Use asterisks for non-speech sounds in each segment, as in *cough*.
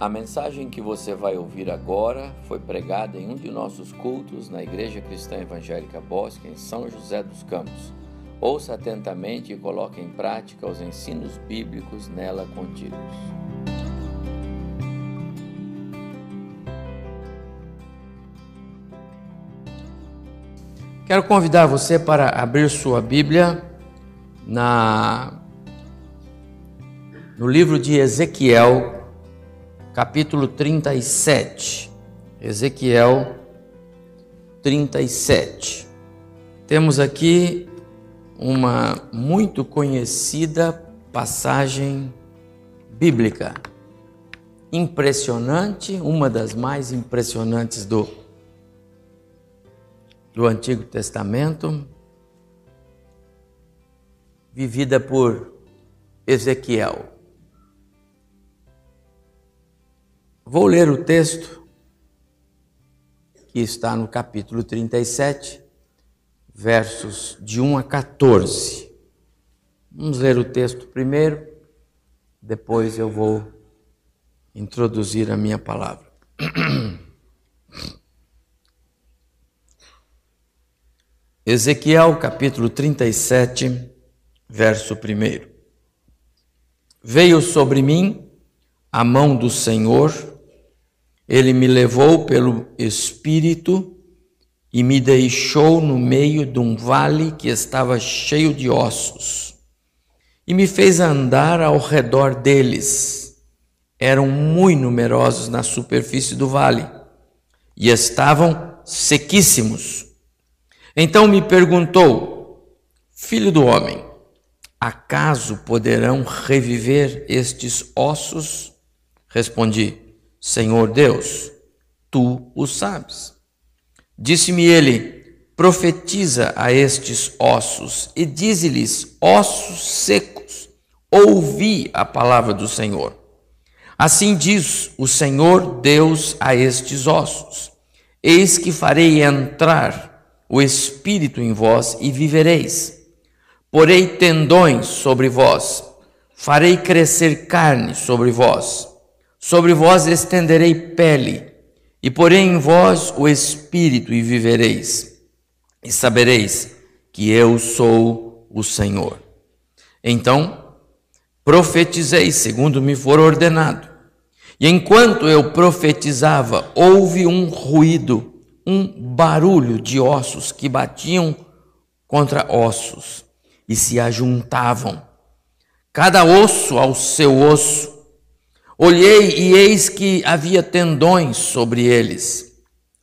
A mensagem que você vai ouvir agora foi pregada em um de nossos cultos na Igreja Cristã Evangélica Bosque, em São José dos Campos. Ouça atentamente e coloque em prática os ensinos bíblicos nela contidos. Quero convidar você para abrir sua Bíblia na no livro de Ezequiel, capítulo 37. Ezequiel 37. Temos aqui uma muito conhecida passagem bíblica. Impressionante, uma das mais impressionantes do, do Antigo Testamento, vivida por Ezequiel. Vou ler o texto que está no capítulo 37, versos de 1 a 14. Vamos ler o texto primeiro, depois eu vou introduzir a minha palavra. *clears throat* Ezequiel capítulo 37, verso 1. Veio sobre mim a mão do Senhor, ele me levou pelo Espírito e me deixou no meio de um vale que estava cheio de ossos, e me fez andar ao redor deles. Eram muito numerosos na superfície do vale e estavam sequíssimos. Então me perguntou, filho do homem, acaso poderão reviver estes ossos? Respondi, Senhor Deus, tu o sabes. Disse-me ele: Profetiza a estes ossos e dize-lhes: Ossos secos, ouvi a palavra do Senhor. Assim diz o Senhor Deus a estes ossos: Eis que farei entrar o espírito em vós e vivereis. Porei tendões sobre vós, farei crescer carne sobre vós Sobre vós estenderei pele, e porei em vós o espírito, e vivereis, e sabereis que eu sou o Senhor. Então profetizei segundo me for ordenado. E enquanto eu profetizava, houve um ruído, um barulho de ossos que batiam contra ossos e se ajuntavam, cada osso ao seu osso Olhei e eis que havia tendões sobre eles,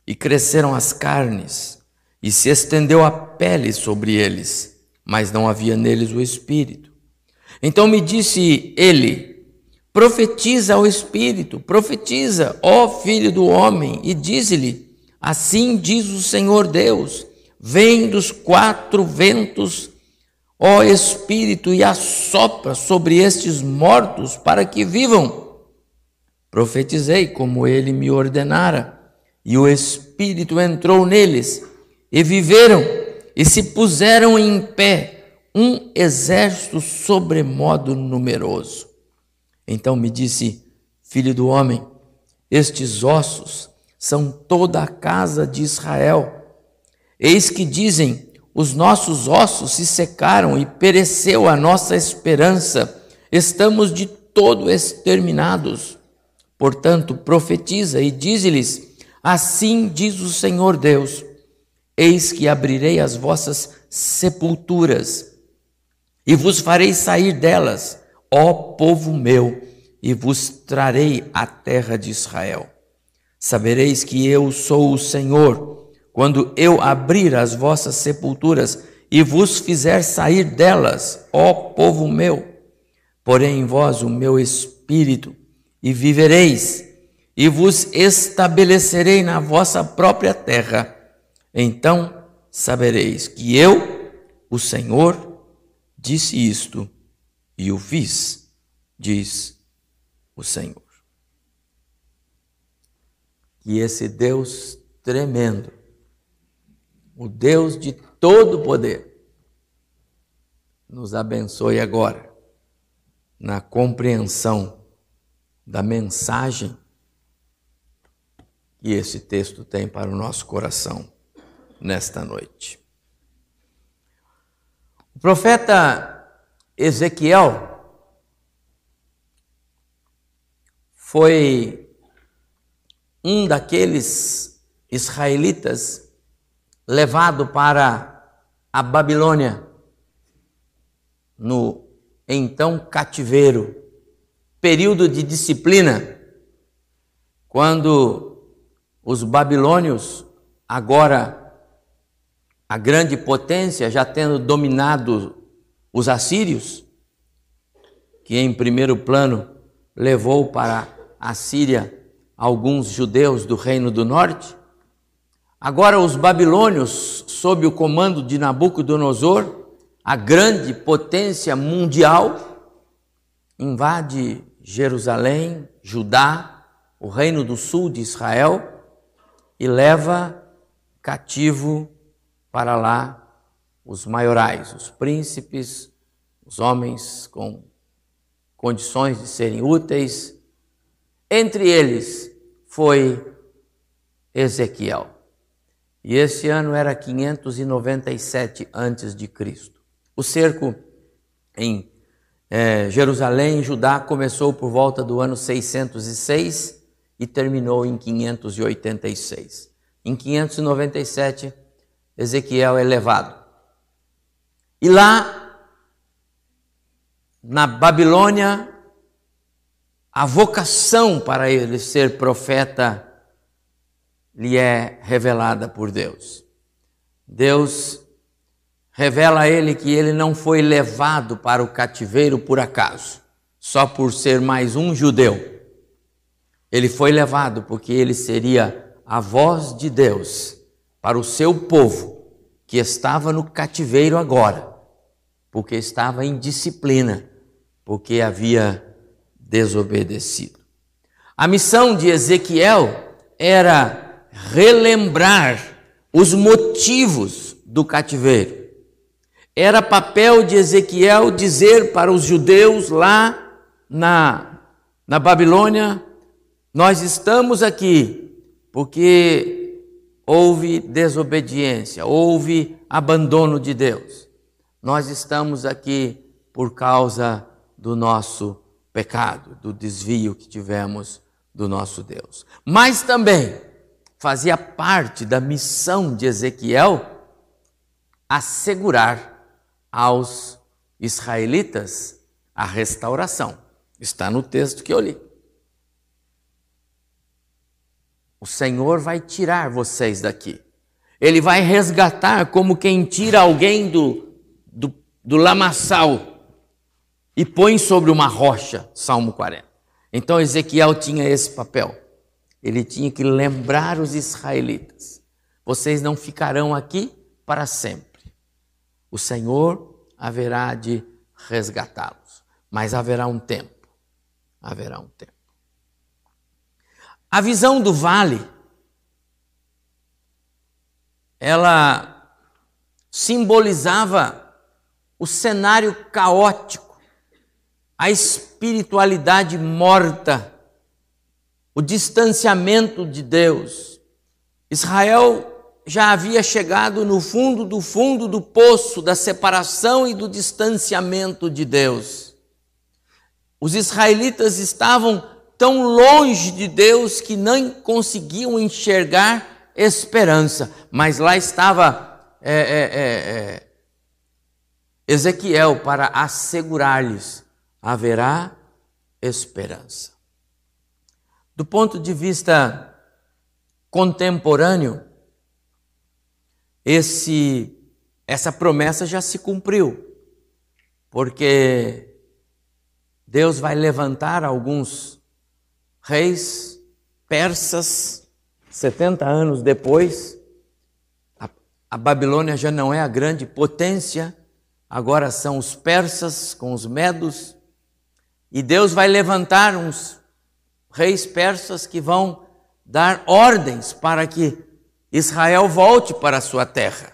e cresceram as carnes, e se estendeu a pele sobre eles, mas não havia neles o espírito. Então me disse ele: Profetiza ao espírito, profetiza, ó filho do homem, e dize-lhe: Assim diz o Senhor Deus: Vem dos quatro ventos, ó espírito, e assopra sobre estes mortos para que vivam. Profetizei como ele me ordenara, e o Espírito entrou neles, e viveram, e se puseram em pé, um exército sobremodo numeroso. Então me disse, filho do homem, estes ossos são toda a casa de Israel. Eis que dizem: os nossos ossos se secaram e pereceu a nossa esperança, estamos de todo exterminados. Portanto, profetiza e dize-lhes: Assim diz o Senhor Deus: Eis que abrirei as vossas sepulturas e vos farei sair delas, ó povo meu, e vos trarei a terra de Israel. Sabereis que eu sou o Senhor, quando eu abrir as vossas sepulturas e vos fizer sair delas, ó povo meu. Porém em vós o meu espírito e vivereis, e vos estabelecerei na vossa própria terra. Então sabereis que eu, o Senhor, disse isto e o fiz, diz o Senhor. Que esse Deus tremendo, o Deus de todo poder, nos abençoe agora na compreensão da mensagem que esse texto tem para o nosso coração nesta noite. O profeta Ezequiel foi um daqueles israelitas levado para a Babilônia no então cativeiro, período de disciplina, quando os babilônios, agora a grande potência, já tendo dominado os assírios, que em primeiro plano levou para a Síria alguns judeus do Reino do Norte. Agora, os babilônios, sob o comando de Nabucodonosor, a grande potência mundial, invade Jerusalém, Judá, o reino do sul de Israel e leva cativo para lá os maiorais, os príncipes, os homens com condições de serem úteis, entre eles foi Ezequiel. E esse ano era 597 antes de Cristo. O cerco em é, Jerusalém, Judá, começou por volta do ano 606 e terminou em 586. Em 597, Ezequiel é levado. E lá, na Babilônia, a vocação para ele ser profeta lhe é revelada por Deus. Deus revela a ele que ele não foi levado para o cativeiro por acaso, só por ser mais um judeu. Ele foi levado porque ele seria a voz de Deus para o seu povo que estava no cativeiro agora, porque estava em disciplina, porque havia desobedecido. A missão de Ezequiel era relembrar os motivos do cativeiro. Era papel de Ezequiel dizer para os judeus lá na, na Babilônia: Nós estamos aqui porque houve desobediência, houve abandono de Deus. Nós estamos aqui por causa do nosso pecado, do desvio que tivemos do nosso Deus. Mas também fazia parte da missão de Ezequiel assegurar aos israelitas a restauração. Está no texto que eu li. O Senhor vai tirar vocês daqui. Ele vai resgatar como quem tira alguém do, do, do lamaçal e põe sobre uma rocha, Salmo 40. Então Ezequiel tinha esse papel. Ele tinha que lembrar os israelitas: vocês não ficarão aqui para sempre. O Senhor haverá de resgatá-los, mas haverá um tempo. Haverá um tempo. A visão do vale, ela simbolizava o cenário caótico a espiritualidade morta, o distanciamento de Deus. Israel já havia chegado no fundo do fundo do poço da separação e do distanciamento de Deus. Os israelitas estavam tão longe de Deus que nem conseguiam enxergar esperança, mas lá estava é, é, é, é Ezequiel para assegurar-lhes haverá esperança. Do ponto de vista contemporâneo, esse essa promessa já se cumpriu, porque Deus vai levantar alguns reis persas 70 anos depois. A, a Babilônia já não é a grande potência, agora são os persas com os medos e Deus vai levantar uns reis persas que vão dar ordens para que Israel volte para a sua terra.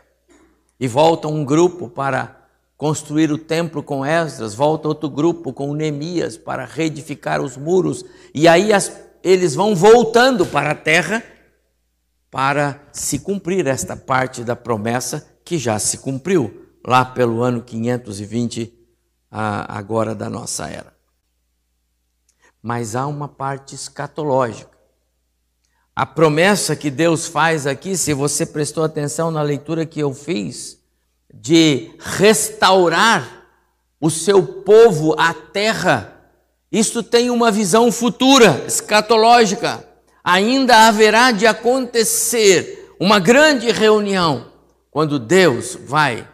E volta um grupo para construir o templo com Esdras, volta outro grupo com Neemias para reedificar os muros. E aí as, eles vão voltando para a terra para se cumprir esta parte da promessa que já se cumpriu lá pelo ano 520 agora da nossa era. Mas há uma parte escatológica. A promessa que Deus faz aqui, se você prestou atenção na leitura que eu fiz, de restaurar o seu povo à terra, isto tem uma visão futura, escatológica. Ainda haverá de acontecer uma grande reunião quando Deus vai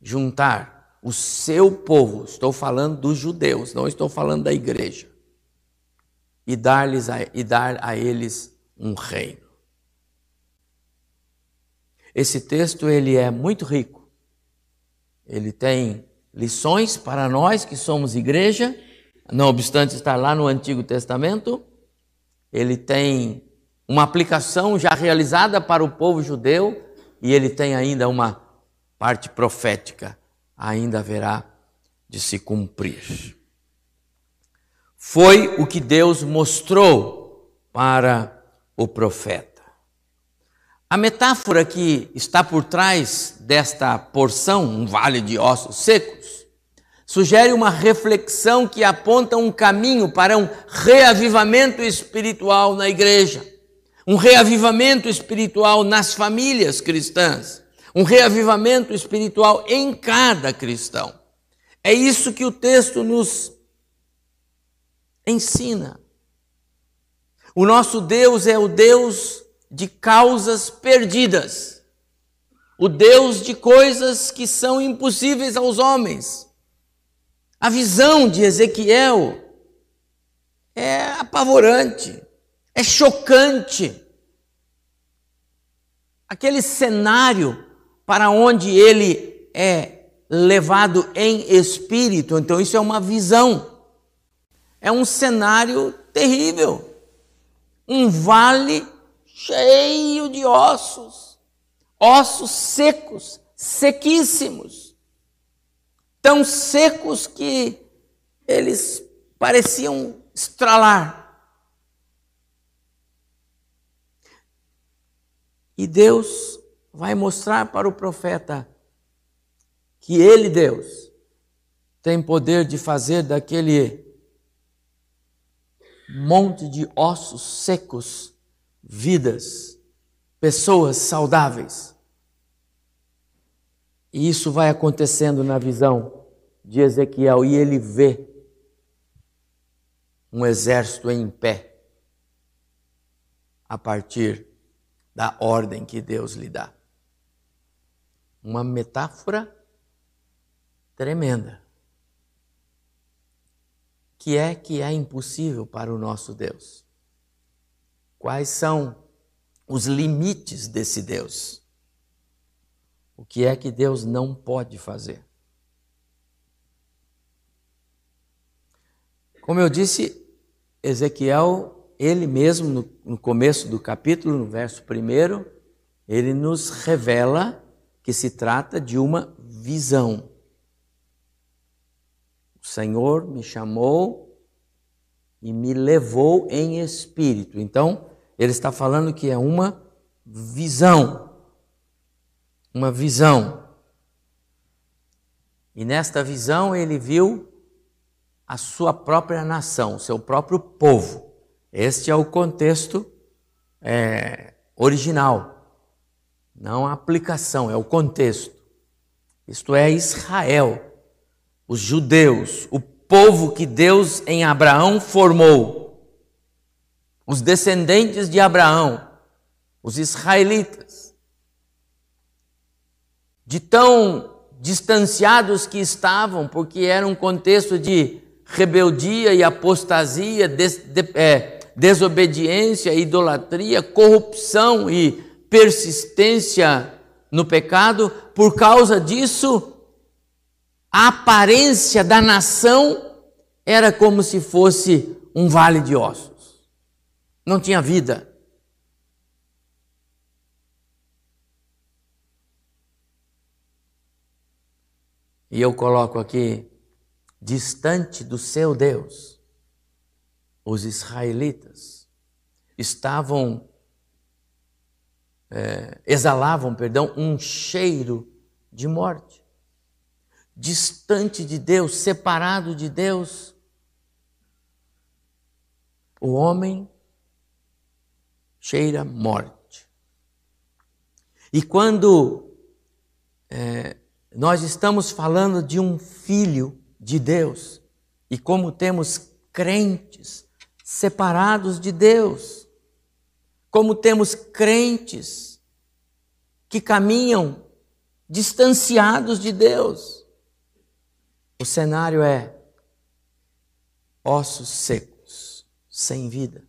juntar o seu povo, estou falando dos judeus, não estou falando da igreja, e dar-lhes e dar a eles um reino. Esse texto ele é muito rico. Ele tem lições para nós que somos igreja, não obstante estar lá no Antigo Testamento. Ele tem uma aplicação já realizada para o povo judeu e ele tem ainda uma parte profética, ainda haverá de se cumprir. Foi o que Deus mostrou para o profeta. A metáfora que está por trás desta porção, um vale de ossos secos, sugere uma reflexão que aponta um caminho para um reavivamento espiritual na igreja, um reavivamento espiritual nas famílias cristãs, um reavivamento espiritual em cada cristão. É isso que o texto nos ensina. O nosso Deus é o Deus de causas perdidas, o Deus de coisas que são impossíveis aos homens. A visão de Ezequiel é apavorante, é chocante. Aquele cenário para onde ele é levado em espírito, então isso é uma visão, é um cenário terrível um vale cheio de ossos, ossos secos, sequíssimos, tão secos que eles pareciam estralar. E Deus vai mostrar para o profeta que ele, Deus, tem poder de fazer daquele monte de ossos secos, vidas, pessoas saudáveis. E isso vai acontecendo na visão de Ezequiel e ele vê um exército em pé a partir da ordem que Deus lhe dá. Uma metáfora tremenda que é que é impossível para o nosso Deus? Quais são os limites desse Deus? O que é que Deus não pode fazer? Como eu disse, Ezequiel, ele mesmo, no, no começo do capítulo, no verso primeiro, ele nos revela que se trata de uma visão. Senhor me chamou e me levou em espírito. Então, ele está falando que é uma visão. Uma visão. E nesta visão ele viu a sua própria nação, seu próprio povo. Este é o contexto é, original, não a aplicação, é o contexto. Isto é Israel os judeus, o povo que Deus em Abraão formou, os descendentes de Abraão, os israelitas, de tão distanciados que estavam, porque era um contexto de rebeldia e apostasia, des, de, é, desobediência, idolatria, corrupção e persistência no pecado, por causa disso, a aparência da nação era como se fosse um vale de ossos. Não tinha vida. E eu coloco aqui, distante do seu Deus, os israelitas estavam é, exalavam, perdão, um cheiro de morte. Distante de Deus, separado de Deus. O homem cheira morte. E quando é, nós estamos falando de um filho de Deus, e como temos crentes separados de Deus, como temos crentes que caminham distanciados de Deus. O cenário é ossos secos, sem vida.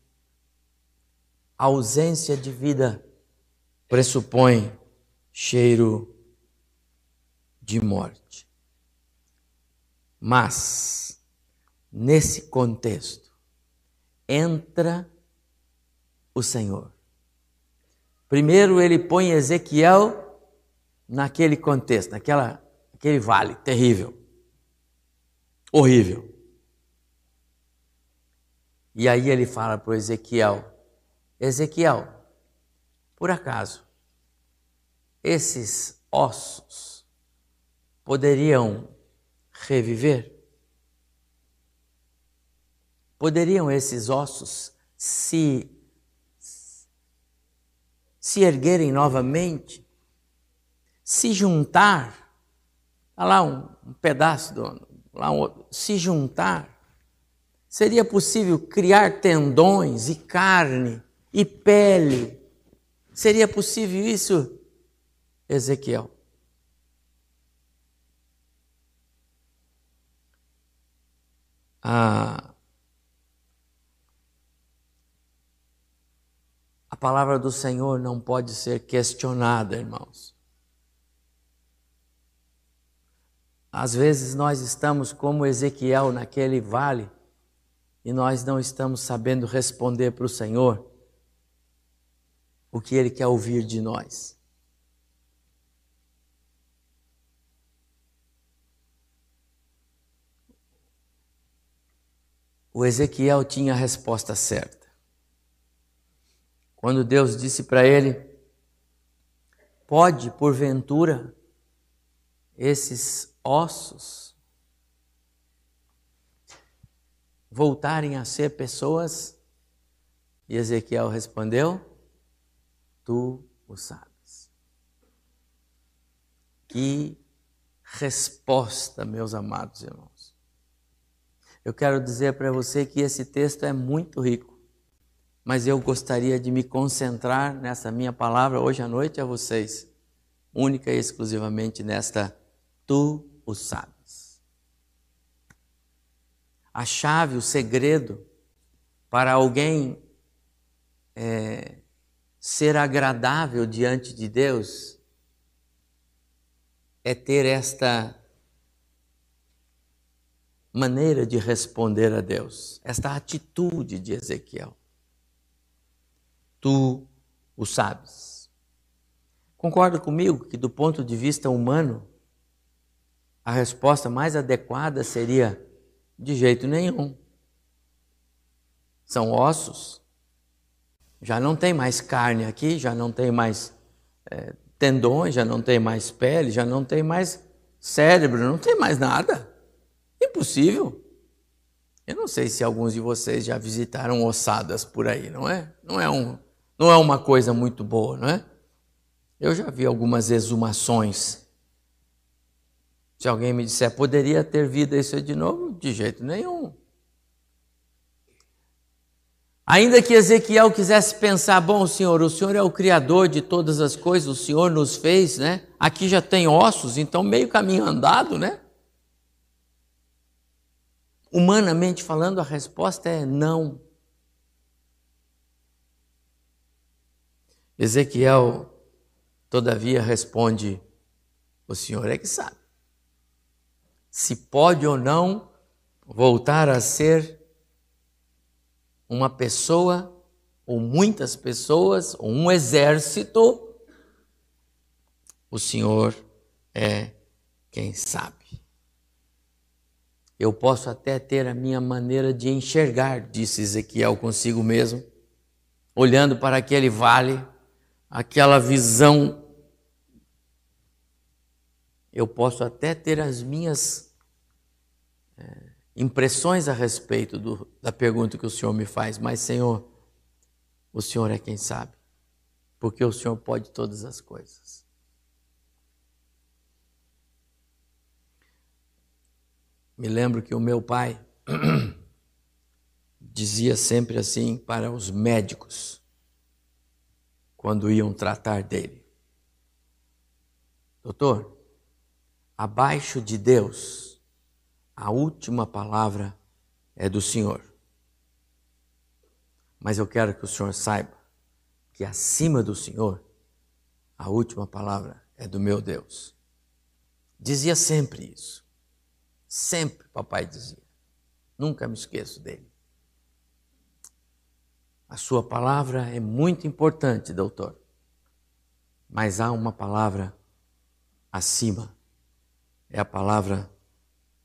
A ausência de vida pressupõe cheiro de morte. Mas, nesse contexto, entra o Senhor. Primeiro ele põe Ezequiel naquele contexto, naquela, naquele vale terrível, horrível. E aí ele fala para Ezequiel: Ezequiel, por acaso, esses ossos poderiam reviver? Poderiam esses ossos se se erguerem novamente, se juntar, tá lá um, um pedaço do, lá se juntar, seria possível criar tendões e carne e pele. Seria possível isso, Ezequiel? A, a palavra do Senhor não pode ser questionada, irmãos. Às vezes nós estamos como Ezequiel naquele vale e nós não estamos sabendo responder para o Senhor o que Ele quer ouvir de nós. O Ezequiel tinha a resposta certa. Quando Deus disse para ele: Pode, porventura, esses ossos voltarem a ser pessoas? E Ezequiel respondeu: tu o sabes. Que resposta, meus amados irmãos. Eu quero dizer para você que esse texto é muito rico, mas eu gostaria de me concentrar nessa minha palavra hoje à noite a vocês, única e exclusivamente nesta tu o sabes. A chave, o segredo para alguém é, ser agradável diante de Deus é ter esta maneira de responder a Deus, esta atitude de Ezequiel. Tu o sabes. Concorda comigo que, do ponto de vista humano, a resposta mais adequada seria: de jeito nenhum. São ossos já não tem mais carne aqui, já não tem mais é, tendões, já não tem mais pele, já não tem mais cérebro, não tem mais nada. Impossível. Eu não sei se alguns de vocês já visitaram ossadas por aí, não é? Não é, um, não é uma coisa muito boa, não é? Eu já vi algumas exumações. Se alguém me disser, poderia ter vida isso de novo? De jeito nenhum. Ainda que Ezequiel quisesse pensar, bom, Senhor, o Senhor é o Criador de todas as coisas, o Senhor nos fez, né? Aqui já tem ossos, então meio caminho andado, né? Humanamente falando, a resposta é não. Ezequiel, todavia, responde: O Senhor é que sabe se pode ou não voltar a ser uma pessoa, ou muitas pessoas, ou um exército, o Senhor é quem sabe. Eu posso até ter a minha maneira de enxergar, disse Ezequiel consigo mesmo, olhando para aquele vale, aquela visão. Eu posso até ter as minhas é, impressões a respeito do, da pergunta que o Senhor me faz, mas, Senhor, o Senhor é quem sabe, porque o Senhor pode todas as coisas. Me lembro que o meu pai *clears throat* dizia sempre assim para os médicos, quando iam tratar dele: Doutor, abaixo de Deus, a última palavra é do Senhor. Mas eu quero que o Senhor saiba que acima do Senhor, a última palavra é do meu Deus. Dizia sempre isso. Sempre papai dizia. Nunca me esqueço dele. A sua palavra é muito importante, doutor. Mas há uma palavra acima. É a palavra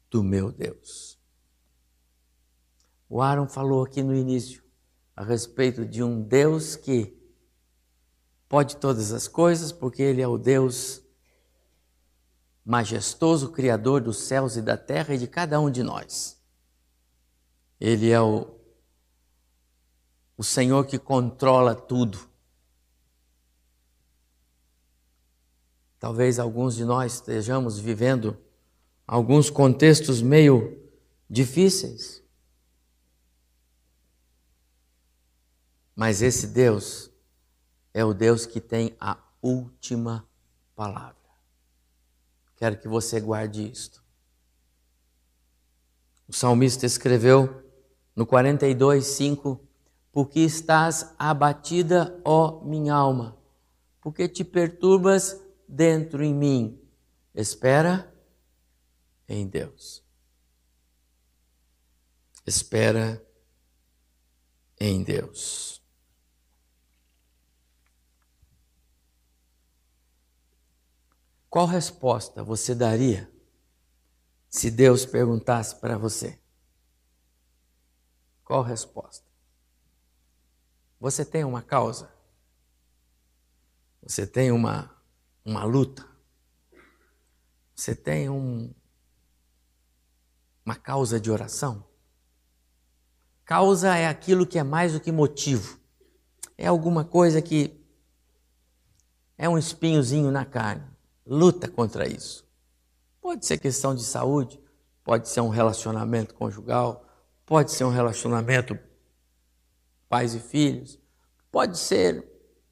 do meu Deus. O Aaron falou aqui no início a respeito de um Deus que pode todas as coisas, porque Ele é o Deus majestoso, Criador dos céus e da terra e de cada um de nós. Ele é o o Senhor que controla tudo. Talvez alguns de nós estejamos vivendo alguns contextos meio difíceis. Mas esse Deus é o Deus que tem a última palavra. Quero que você guarde isto. O salmista escreveu no 42, 5: porque estás abatida, ó minha alma, porque te perturbas dentro em mim. Espera em Deus. Espera em Deus. Qual resposta você daria se Deus perguntasse para você? Qual resposta? Você tem uma causa? Você tem uma, uma luta? Você tem um, uma causa de oração? Causa é aquilo que é mais do que motivo. É alguma coisa que é um espinhozinho na carne. Luta contra isso. Pode ser questão de saúde, pode ser um relacionamento conjugal, pode ser um relacionamento pais e filhos, pode ser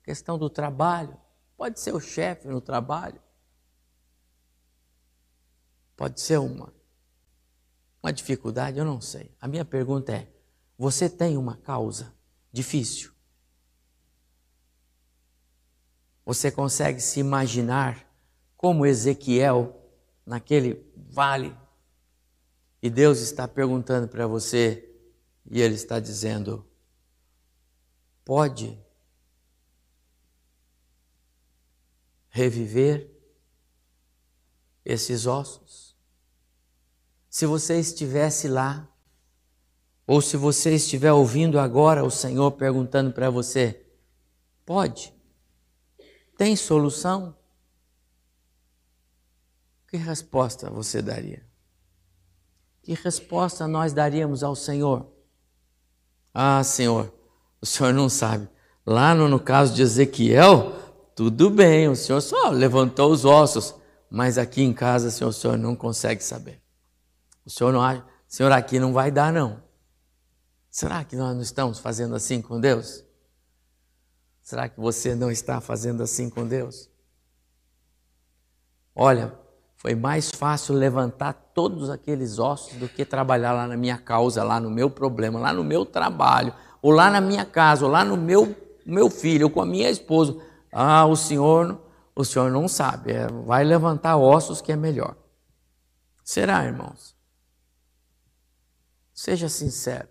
questão do trabalho, pode ser o chefe no trabalho, pode ser uma, uma dificuldade, eu não sei. A minha pergunta é: você tem uma causa difícil? Você consegue se imaginar como Ezequiel naquele vale e Deus está perguntando para você e ele está dizendo: pode reviver esses ossos? Se você estivesse lá, ou se você estiver ouvindo agora o Senhor perguntando para você, pode? Tem solução? Que resposta você daria? Que resposta nós daríamos ao Senhor? Ah, Senhor, o senhor não sabe. Lá no, no caso de Ezequiel, tudo bem, o senhor só levantou os ossos, mas aqui em casa, senhor, o senhor não consegue saber. O senhor não acha, senhor, aqui não vai dar, não. Será que nós não estamos fazendo assim com Deus? Será que você não está fazendo assim com Deus? Olha, foi mais fácil levantar todos aqueles ossos do que trabalhar lá na minha causa, lá no meu problema, lá no meu trabalho, ou lá na minha casa, ou lá no meu, meu filho, ou com a minha esposa. Ah, o senhor, o senhor não sabe, é, vai levantar ossos que é melhor. Será, irmãos? Seja sincero.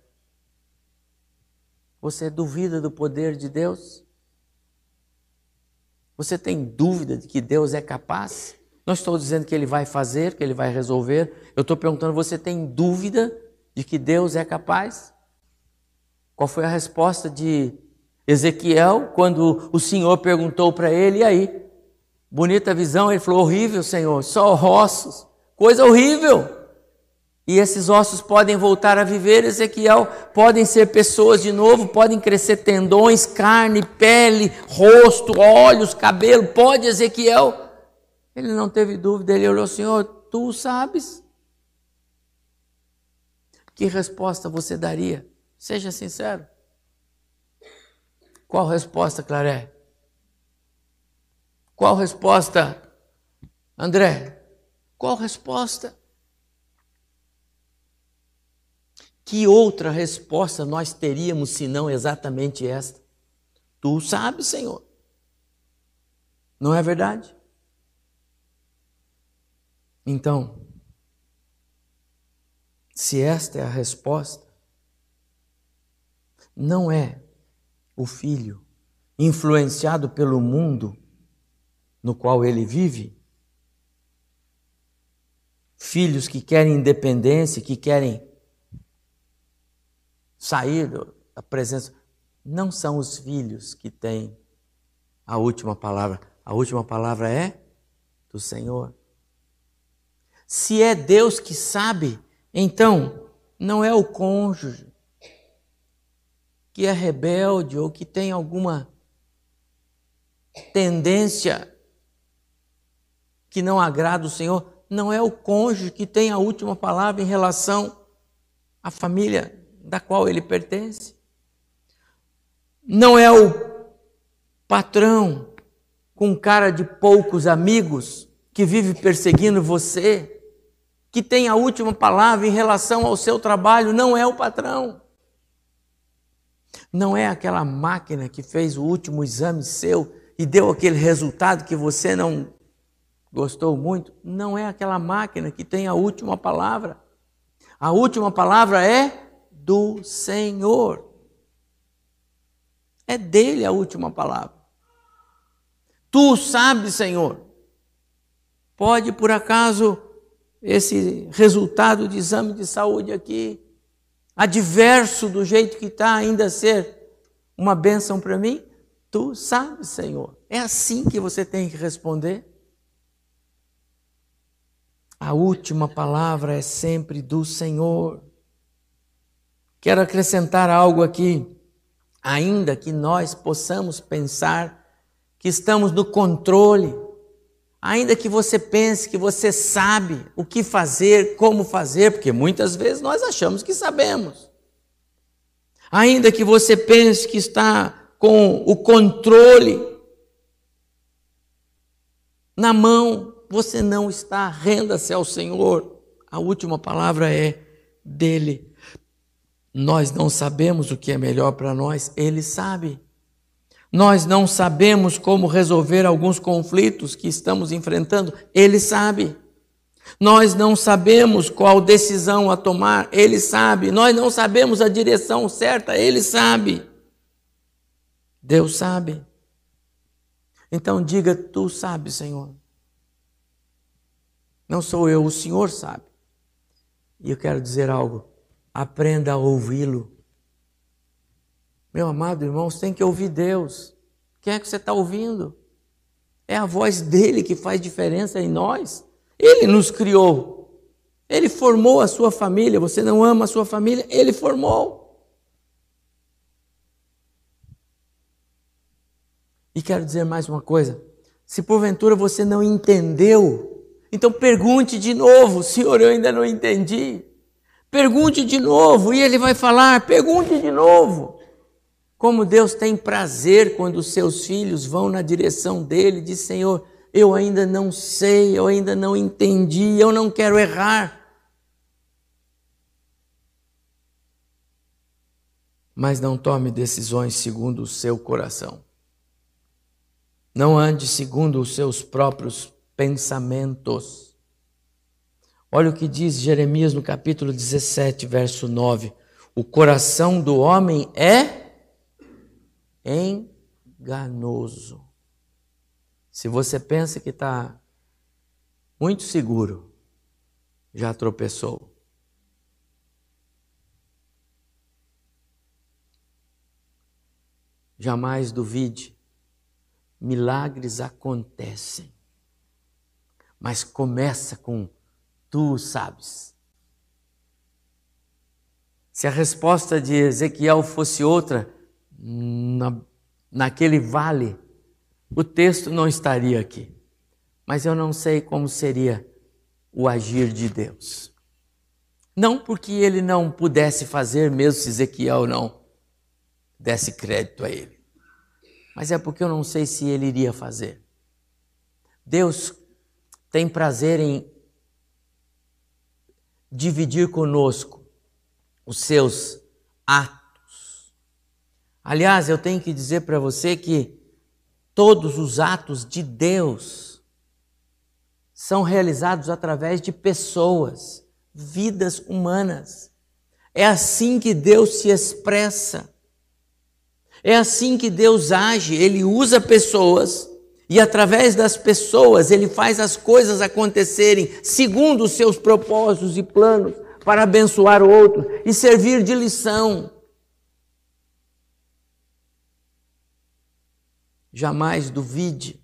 Você duvida do poder de Deus? Você tem dúvida de que Deus é capaz? Não estou dizendo que Ele vai fazer, que Ele vai resolver. Eu estou perguntando: você tem dúvida de que Deus é capaz? Qual foi a resposta de Ezequiel, quando o Senhor perguntou para ele, e aí? Bonita visão, ele falou: horrível, Senhor, só ossos, coisa horrível. E esses ossos podem voltar a viver, Ezequiel, podem ser pessoas de novo, podem crescer tendões, carne, pele, rosto, olhos, cabelo, pode, Ezequiel. Ele não teve dúvida, ele olhou, Senhor, tu sabes. Que resposta você daria? Seja sincero. Qual resposta, Claré? Qual resposta, André? Qual resposta? Que outra resposta nós teríamos senão exatamente esta? Tu sabes, Senhor. Não é verdade? Então, se esta é a resposta, não é o filho influenciado pelo mundo no qual ele vive, filhos que querem independência, que querem sair da presença. Não são os filhos que têm a última palavra. A última palavra é do Senhor. Se é Deus que sabe, então não é o cônjuge que é rebelde ou que tem alguma tendência que não agrada o Senhor, não é o cônjuge que tem a última palavra em relação à família da qual ele pertence. Não é o patrão com cara de poucos amigos que vive perseguindo você, que tem a última palavra em relação ao seu trabalho, não é o patrão. Não é aquela máquina que fez o último exame seu e deu aquele resultado que você não gostou muito. Não é aquela máquina que tem a última palavra. A última palavra é do Senhor. É dele a última palavra. Tu sabes, Senhor. Pode, por acaso, esse resultado de exame de saúde aqui, adverso do jeito que está, ainda ser uma bênção para mim? Tu sabes, Senhor. É assim que você tem que responder. A última palavra é sempre do Senhor. Quero acrescentar algo aqui, ainda que nós possamos pensar que estamos no controle, ainda que você pense que você sabe o que fazer, como fazer, porque muitas vezes nós achamos que sabemos. Ainda que você pense que está com o controle na mão, você não está, renda-se ao Senhor. A última palavra é dele. Nós não sabemos o que é melhor para nós, Ele sabe. Nós não sabemos como resolver alguns conflitos que estamos enfrentando, Ele sabe. Nós não sabemos qual decisão a tomar, Ele sabe. Nós não sabemos a direção certa, Ele sabe. Deus sabe. Então diga: Tu sabes, Senhor. Não sou eu, o Senhor sabe. E eu quero dizer algo aprenda a ouvi-lo. Meu amado irmão, você tem que ouvir Deus. Quem é que você está ouvindo? É a voz dele que faz diferença em nós. Ele nos criou. Ele formou a sua família. Você não ama a sua família? Ele formou. E quero dizer mais uma coisa. Se porventura você não entendeu, então pergunte de novo: Senhor, eu ainda não entendi. Pergunte de novo, e ele vai falar: pergunte de novo. Como Deus tem prazer quando os seus filhos vão na direção dele, diz: Senhor, eu ainda não sei, eu ainda não entendi, eu não quero errar. Mas não tome decisões segundo o seu coração. Não ande segundo os seus próprios pensamentos. Olha o que diz Jeremias no capítulo 17, verso 9: O coração do homem é enganoso. Se você pensa que está muito seguro, já tropeçou. jamais duvide, milagres acontecem, mas começa com tu sabes. Se a resposta de Ezequiel fosse outra, na, naquele vale, o texto não estaria aqui. Mas eu não sei como seria o agir de Deus. Não porque ele não pudesse fazer, mesmo se Ezequiel não desse crédito a ele, mas é porque eu não sei se ele iria fazer. Deus tem prazer em dividir conosco os seus atos. Aliás, eu tenho que dizer para você que todos os atos de Deus são realizados através de pessoas, vidas humanas. É assim que Deus se expressa. É assim que Deus age. Ele usa pessoas e, através das pessoas, Ele faz as coisas acontecerem segundo os seus propósitos e planos para abençoar outros e servir de lição. Jamais duvide.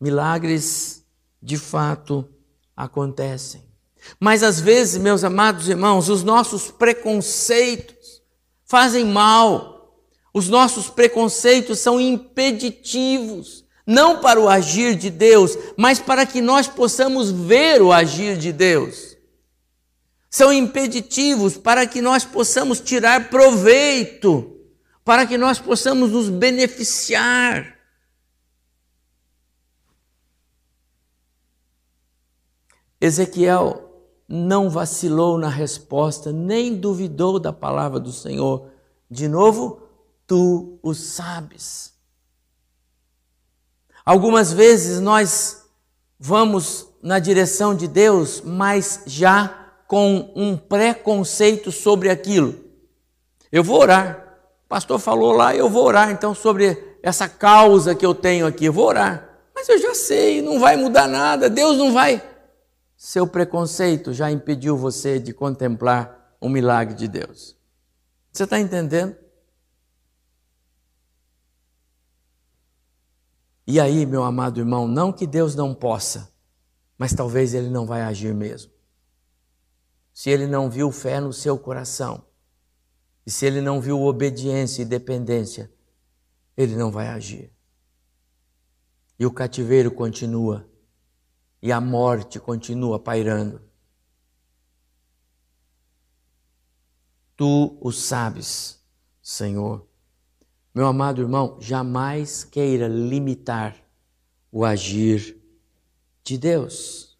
Milagres de fato acontecem. Mas às vezes, meus amados irmãos, os nossos preconceitos fazem mal. Os nossos preconceitos são impeditivos, não para o agir de Deus, mas para que nós possamos ver o agir de Deus são impeditivos para que nós possamos tirar proveito, para que nós possamos nos beneficiar. Ezequiel não vacilou na resposta, nem duvidou da palavra do Senhor. De novo, tu o sabes. Algumas vezes nós vamos na direção de Deus, mas já com um preconceito sobre aquilo. Eu vou orar. Pastor falou lá, eu vou orar então sobre essa causa que eu tenho aqui. Eu vou orar. Mas eu já sei, não vai mudar nada. Deus não vai. Seu preconceito já impediu você de contemplar o milagre de Deus. Você está entendendo? E aí, meu amado irmão, não que Deus não possa, mas talvez Ele não vai agir mesmo se ele não viu fé no seu coração, e se ele não viu obediência e dependência, ele não vai agir. E o cativeiro continua, e a morte continua pairando. Tu o sabes, Senhor. Meu amado irmão, jamais queira limitar o agir de Deus.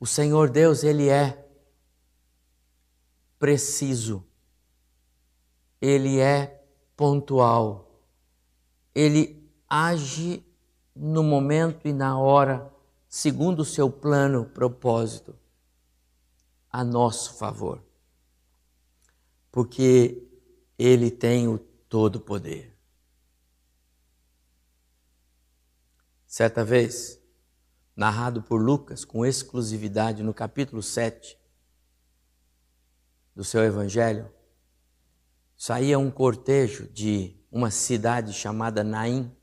O Senhor Deus, Ele é preciso, Ele é pontual, Ele age no momento e na hora, segundo o seu plano, propósito, a nosso favor. Porque Ele tem o todo poder. Certa vez, narrado por Lucas com exclusividade no capítulo 7 do seu evangelho, saía um cortejo de uma cidade chamada Naim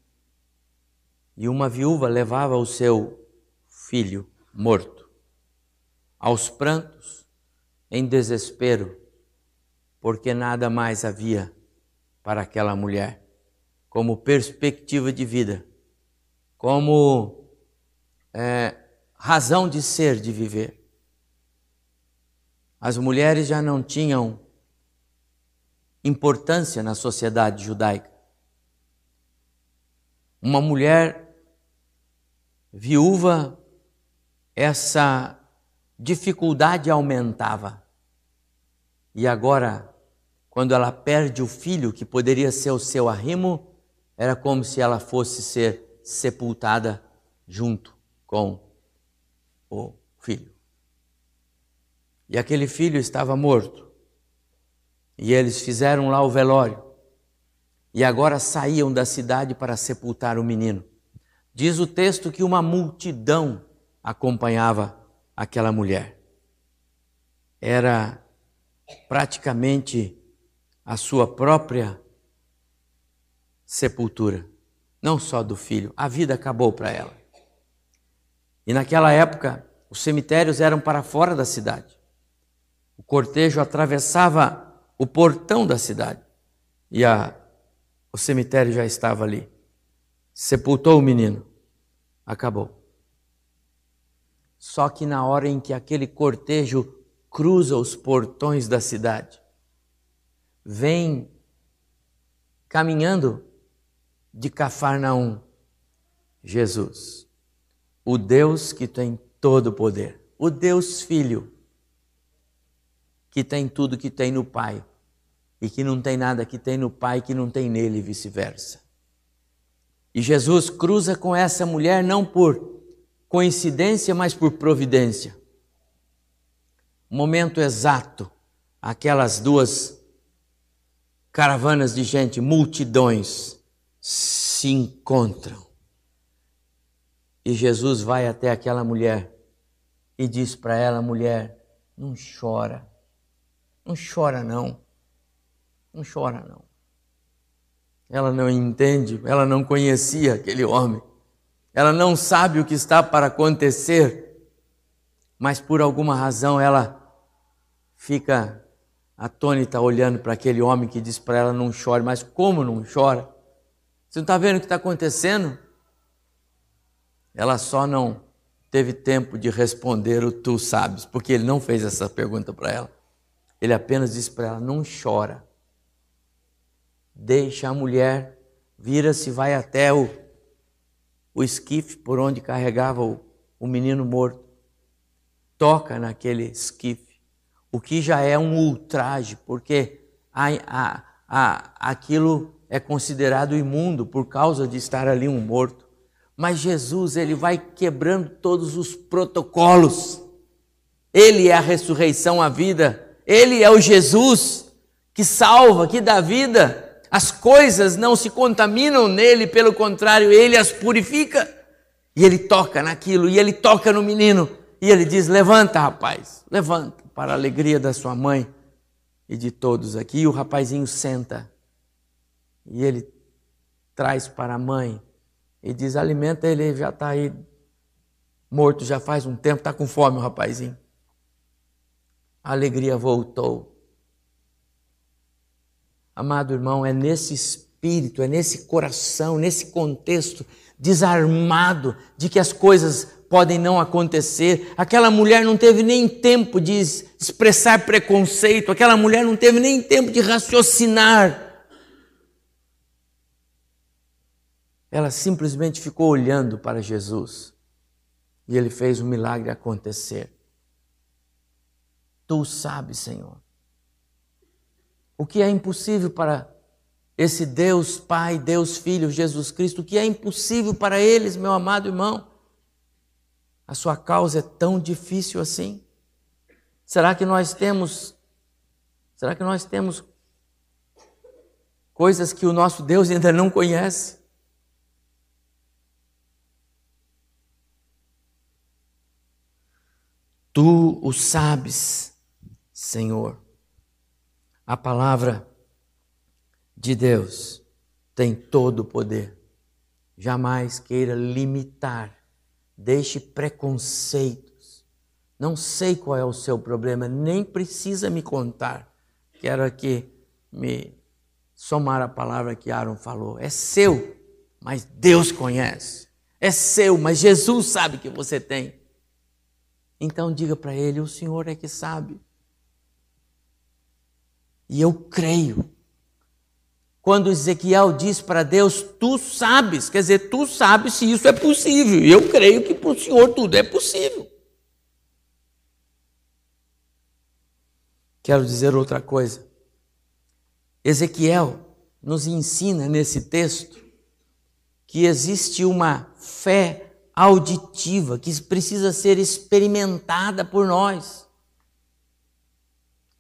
e uma viúva levava o seu filho morto. Aos prantos, em desespero, porque nada mais havia para aquela mulher como perspectiva de vida, como é, razão de ser, de viver. As mulheres já não tinham importância na sociedade judaica. Uma mulher viúva, essa dificuldade aumentava. E agora, quando ela perde o filho, que poderia ser o seu arrimo, era como se ela fosse ser sepultada junto com o. E aquele filho estava morto. E eles fizeram lá o velório. E agora saíam da cidade para sepultar o menino. Diz o texto que uma multidão acompanhava aquela mulher. Era praticamente a sua própria sepultura, não só do filho, a vida acabou para ela. E naquela época, os cemitérios eram para fora da cidade. O cortejo atravessava o portão da cidade e a, o cemitério já estava ali. Sepultou o menino, acabou. Só que na hora em que aquele cortejo cruza os portões da cidade, vem caminhando de Cafarnaum Jesus, o Deus que tem todo o poder, o Deus Filho, que tem tudo que tem no Pai e que não tem nada que tem no Pai que não tem nele e vice-versa. E Jesus cruza com essa mulher não por coincidência, mas por providência. Momento exato, aquelas duas caravanas de gente, multidões, se encontram. E Jesus vai até aquela mulher e diz para ela: mulher, não chora, não chora não, não chora não. Ela não entende, ela não conhecia aquele homem, ela não sabe o que está para acontecer, mas por alguma razão ela fica atônita olhando para aquele homem que diz para ela: não chore, mas como não chora? Você não está vendo o que está acontecendo? Ela só não teve tempo de responder o tu sabes, porque ele não fez essa pergunta para ela. Ele apenas disse para ela: não chora. Deixa a mulher, vira-se, vai até o, o esquife por onde carregava o, o menino morto. Toca naquele esquife, o que já é um ultraje, porque a, a, a, aquilo é considerado imundo por causa de estar ali um morto. Mas Jesus, ele vai quebrando todos os protocolos. Ele é a ressurreição, a vida. Ele é o Jesus que salva, que dá vida. As coisas não se contaminam nele, pelo contrário, ele as purifica. E ele toca naquilo, e ele toca no menino, e ele diz: Levanta, rapaz, levanta, para a alegria da sua mãe e de todos aqui. E o rapazinho senta, e ele traz para a mãe e diz: alimenta ele, já está aí morto já faz um tempo, está com fome o rapazinho. A alegria voltou. Amado irmão, é nesse espírito, é nesse coração, nesse contexto desarmado de que as coisas podem não acontecer. Aquela mulher não teve nem tempo de expressar preconceito, aquela mulher não teve nem tempo de raciocinar. Ela simplesmente ficou olhando para Jesus e ele fez o milagre acontecer. Tu sabes, Senhor, o que é impossível para esse Deus Pai, Deus Filho, Jesus Cristo, o que é impossível para eles, meu amado irmão. A sua causa é tão difícil assim? Será que nós temos Será que nós temos coisas que o nosso Deus ainda não conhece? Tu o sabes, Senhor. A palavra de Deus tem todo o poder. Jamais queira limitar, deixe preconceitos. Não sei qual é o seu problema, nem precisa me contar. Quero aqui me somar a palavra que Aaron falou. É seu, mas Deus conhece. É seu, mas Jesus sabe que você tem. Então diga para ele: o Senhor é que sabe. E eu creio. Quando Ezequiel diz para Deus, tu sabes, quer dizer, tu sabes se isso é possível. E eu creio que para o Senhor tudo é possível. Quero dizer outra coisa. Ezequiel nos ensina nesse texto que existe uma fé auditiva que precisa ser experimentada por nós.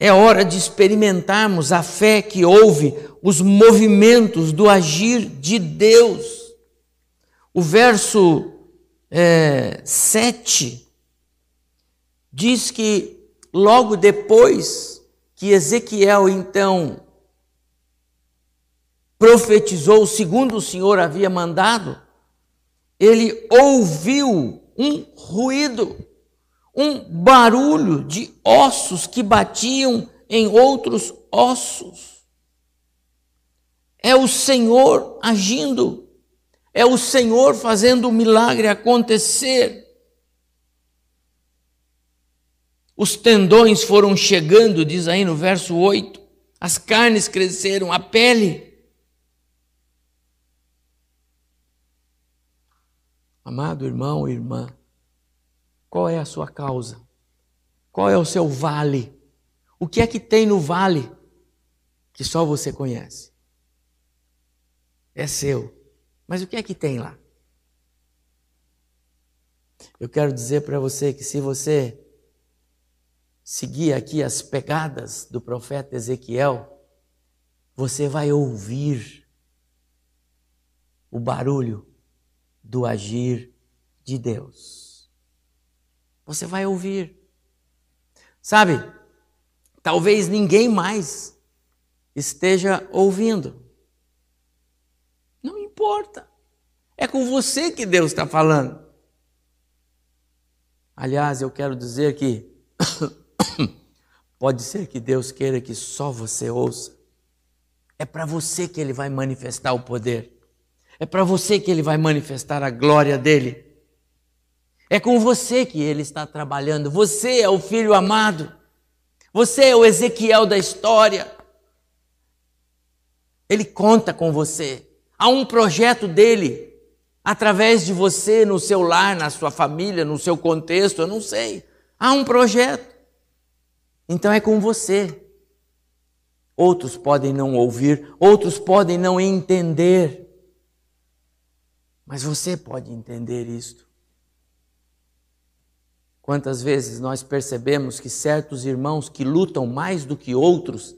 É hora de experimentarmos a fé que ouve os movimentos do agir de Deus. O verso é, 7 diz que logo depois que Ezequiel então profetizou segundo o Senhor havia mandado, ele ouviu um ruído, um barulho de ossos que batiam em outros ossos. É o Senhor agindo, é o Senhor fazendo o milagre acontecer. Os tendões foram chegando, diz aí no verso 8, as carnes cresceram, a pele Amado irmão e irmã, qual é a sua causa? Qual é o seu vale? O que é que tem no vale que só você conhece? É seu. Mas o que é que tem lá? Eu quero dizer para você que se você seguir aqui as pegadas do profeta Ezequiel, você vai ouvir o barulho do agir de Deus. Você vai ouvir. Sabe, talvez ninguém mais esteja ouvindo. Não importa. É com você que Deus está falando. Aliás, eu quero dizer que *coughs* pode ser que Deus queira que só você ouça. É para você que Ele vai manifestar o poder. É para você que ele vai manifestar a glória dele. É com você que ele está trabalhando. Você é o filho amado. Você é o Ezequiel da história. Ele conta com você. Há um projeto dele através de você no seu lar, na sua família, no seu contexto, eu não sei. Há um projeto. Então é com você. Outros podem não ouvir, outros podem não entender. Mas você pode entender isto. Quantas vezes nós percebemos que certos irmãos que lutam mais do que outros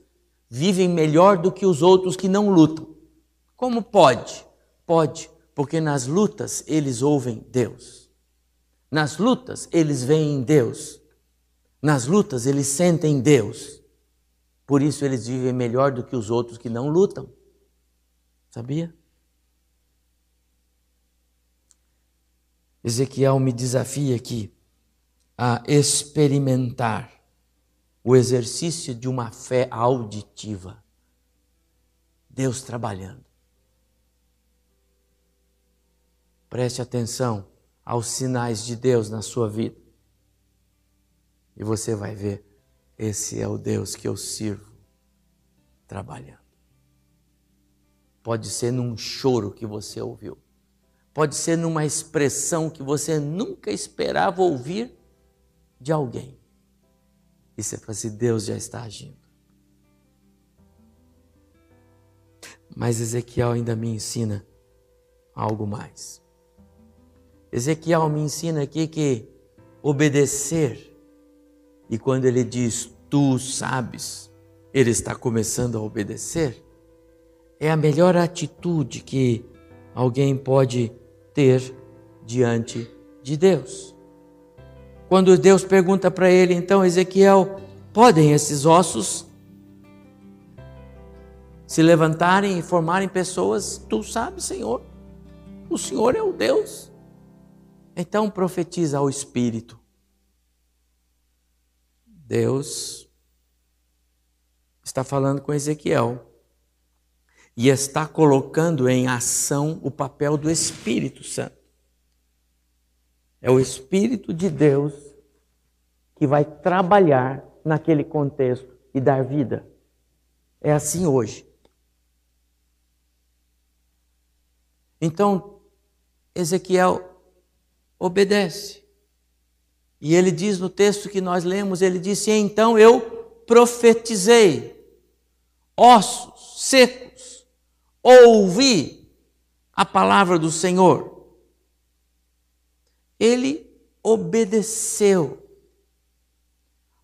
vivem melhor do que os outros que não lutam? Como pode? Pode, porque nas lutas eles ouvem Deus. Nas lutas eles veem Deus. Nas lutas eles sentem Deus. Por isso eles vivem melhor do que os outros que não lutam. Sabia? Ezequiel me desafia aqui a experimentar o exercício de uma fé auditiva. Deus trabalhando. Preste atenção aos sinais de Deus na sua vida. E você vai ver, esse é o Deus que eu sirvo trabalhando. Pode ser num choro que você ouviu pode ser numa expressão que você nunca esperava ouvir de alguém. E você fala assim: Deus já está agindo. Mas Ezequiel ainda me ensina algo mais. Ezequiel me ensina aqui que obedecer, e quando ele diz tu sabes, ele está começando a obedecer, é a melhor atitude que alguém pode ter diante de Deus. Quando Deus pergunta para ele, então, Ezequiel, podem esses ossos se levantarem e formarem pessoas? Tu sabes, Senhor. O Senhor é o Deus. Então profetiza ao Espírito. Deus está falando com Ezequiel e está colocando em ação o papel do Espírito Santo. É o Espírito de Deus que vai trabalhar naquele contexto e dar vida. É assim hoje. Então, Ezequiel obedece. E ele diz no texto que nós lemos, ele disse: Então eu profetizei, ossos secos ouvi a palavra do Senhor. Ele obedeceu.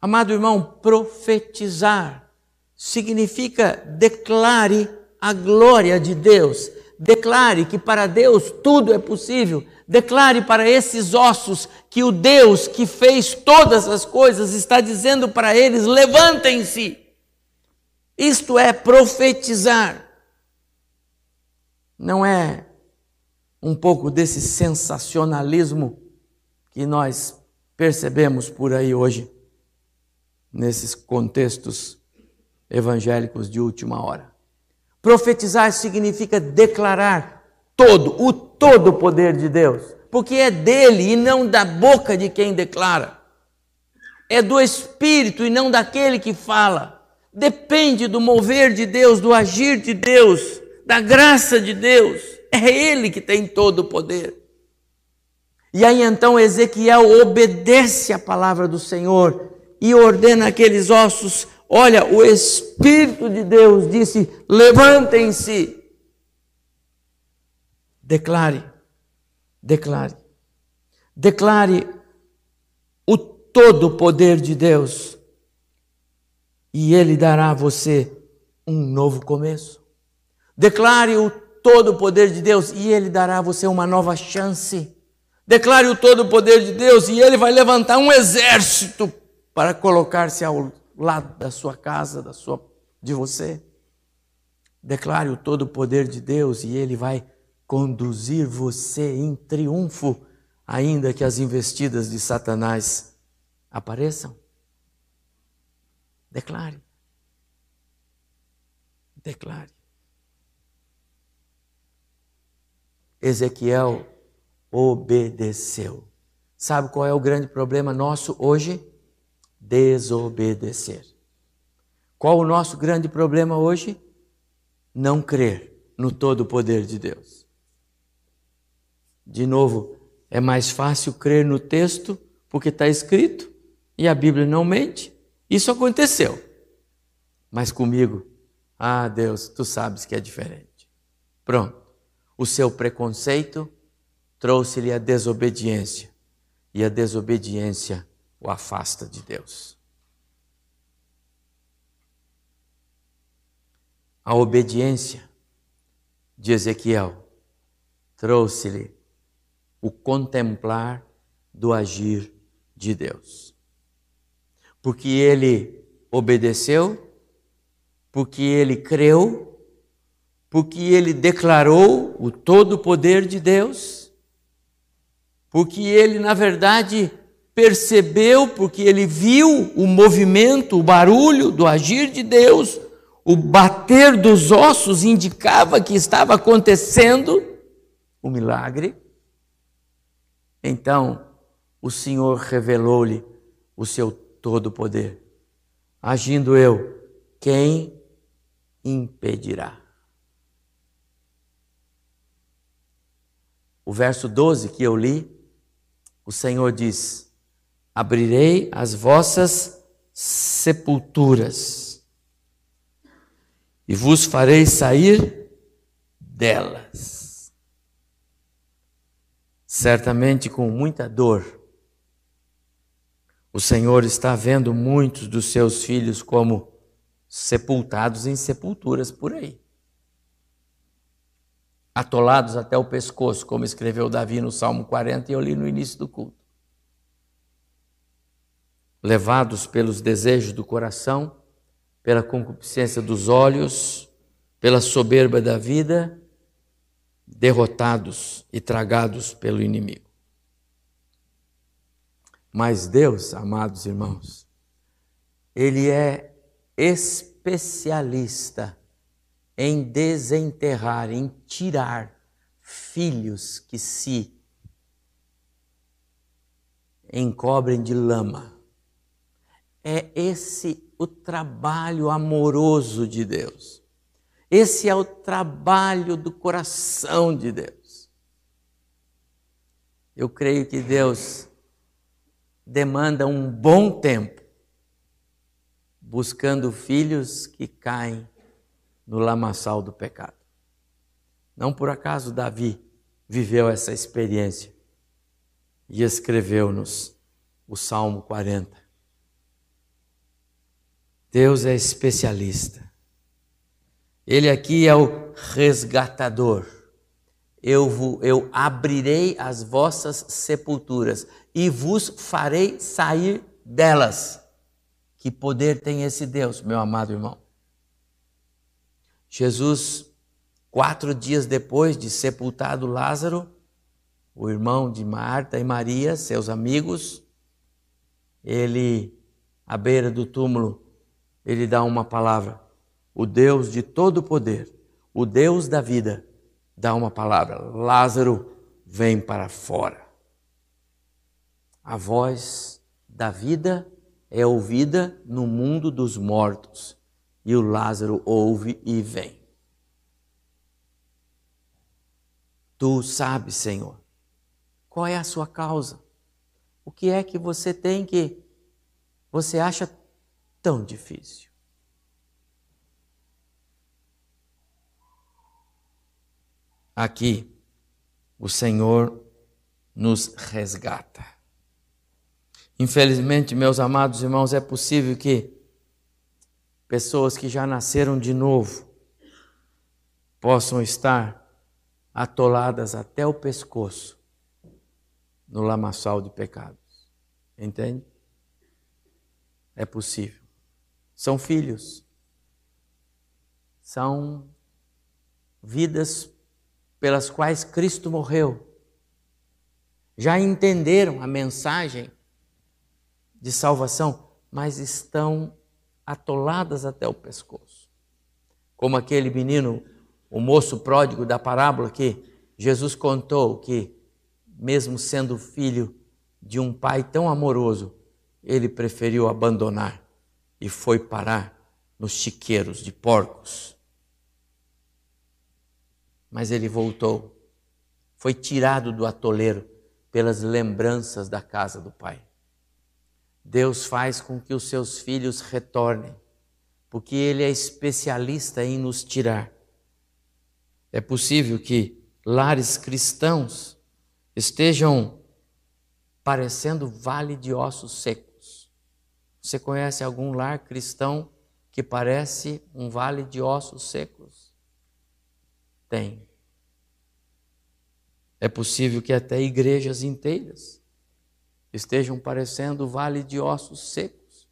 Amado irmão, profetizar significa declare a glória de Deus. Declare que para Deus tudo é possível. Declare para esses ossos que o Deus que fez todas as coisas está dizendo para eles: levantem-se. Isto é profetizar. Não é um pouco desse sensacionalismo que nós percebemos por aí hoje, nesses contextos evangélicos de última hora. Profetizar significa declarar todo, o todo poder de Deus, porque é dele e não da boca de quem declara. É do Espírito e não daquele que fala. Depende do mover de Deus, do agir de Deus, da graça de Deus. É Ele que tem todo o poder. E aí então Ezequiel obedece à palavra do Senhor e ordena aqueles ossos Olha, o Espírito de Deus disse: levantem-se. Declare, declare, declare o todo poder de Deus e Ele dará a você um novo começo. Declare o todo o poder de Deus e Ele dará a você uma nova chance. Declare o todo o poder de Deus e Ele vai levantar um exército para colocar-se ao lado da sua casa, da sua, de você. Declare o todo o poder de Deus e Ele vai conduzir você em triunfo, ainda que as investidas de Satanás apareçam. Declare. Declare. Ezequiel obedeceu. Sabe qual é o grande problema nosso hoje? desobedecer. Qual o nosso grande problema hoje? Não crer no todo o poder de Deus. De novo, é mais fácil crer no texto porque está escrito e a Bíblia não mente. Isso aconteceu. Mas comigo, ah Deus, tu sabes que é diferente. Pronto. O seu preconceito trouxe-lhe a desobediência. E a desobediência o afasta de Deus. A obediência de Ezequiel trouxe-lhe o contemplar do agir de Deus. Porque ele obedeceu, porque ele creu, porque ele declarou o todo poder de Deus, porque ele, na verdade, percebeu, porque ele viu o movimento, o barulho do agir de Deus, o bater dos ossos indicava que estava acontecendo o milagre. Então, o Senhor revelou-lhe o seu todo poder. Agindo eu, quem impedirá? O verso 12 que eu li, o Senhor diz: abrirei as vossas sepulturas e vos farei sair delas. Certamente com muita dor, o Senhor está vendo muitos dos seus filhos como sepultados em sepulturas por aí. Atolados até o pescoço, como escreveu Davi no Salmo 40 e eu li no início do culto levados pelos desejos do coração, pela concupiscência dos olhos, pela soberba da vida, derrotados e tragados pelo inimigo. Mas Deus, amados irmãos, Ele é especialista em desenterrar, em tirar filhos que se encobrem de lama é esse o trabalho amoroso de Deus. Esse é o trabalho do coração de Deus. Eu creio que Deus demanda um bom tempo buscando filhos que caem no lamaçal do pecado. Não por acaso Davi viveu essa experiência e escreveu-nos o Salmo 40. Deus é especialista. Ele aqui é o resgatador. Eu, eu abrirei as vossas sepulturas e vos farei sair delas. Que poder tem esse Deus, meu amado irmão? Jesus Quatro dias depois de sepultado Lázaro, o irmão de Marta e Maria, seus amigos, ele, à beira do túmulo, ele dá uma palavra. O Deus de todo poder, o Deus da vida, dá uma palavra: Lázaro, vem para fora. A voz da vida é ouvida no mundo dos mortos, e o Lázaro ouve e vem. Tu sabes, Senhor, qual é a sua causa. O que é que você tem que você acha tão difícil? Aqui, o Senhor nos resgata. Infelizmente, meus amados irmãos, é possível que pessoas que já nasceram de novo possam estar atoladas até o pescoço no lamaçal de pecados. Entende? É possível. São filhos. São vidas pelas quais Cristo morreu. Já entenderam a mensagem de salvação, mas estão atoladas até o pescoço. Como aquele menino o moço pródigo da parábola que Jesus contou que, mesmo sendo filho de um pai tão amoroso, ele preferiu abandonar e foi parar nos chiqueiros de porcos. Mas ele voltou, foi tirado do atoleiro pelas lembranças da casa do pai. Deus faz com que os seus filhos retornem, porque ele é especialista em nos tirar é possível que lares cristãos estejam parecendo vale de ossos secos. Você conhece algum lar cristão que parece um vale de ossos secos? Tem. É possível que até igrejas inteiras estejam parecendo vale de ossos secos,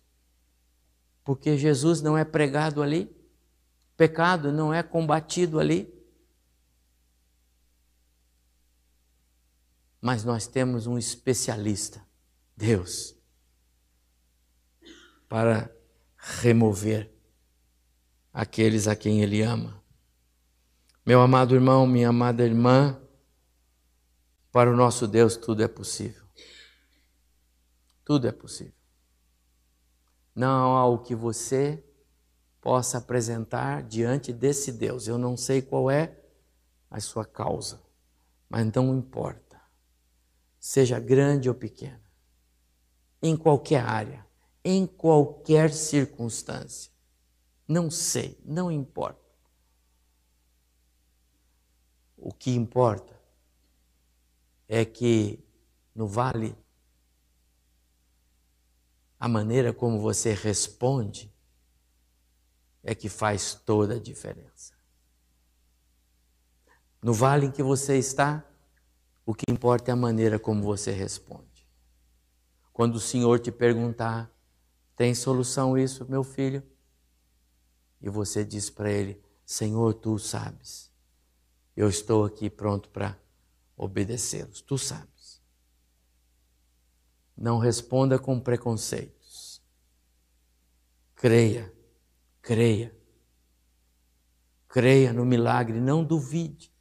porque Jesus não é pregado ali, pecado não é combatido ali. mas nós temos um especialista, Deus, para remover aqueles a quem Ele ama. Meu amado irmão, minha amada irmã, para o nosso Deus tudo é possível. Tudo é possível. Não há o que você possa apresentar diante desse Deus. Eu não sei qual é a sua causa, mas não importa seja grande ou pequena, em qualquer área, em qualquer circunstância. Não sei, não importa. O que importa é que no vale, a maneira como você responde é que faz toda a diferença. No vale em que você está, o que importa é a maneira como você responde. Quando o Senhor te perguntar: tem solução isso, meu filho? E você diz para ele: Senhor, tu sabes. Eu estou aqui pronto para obedecê-los. Tu sabes. Não responda com preconceitos. Creia, creia. Creia no milagre, não duvide.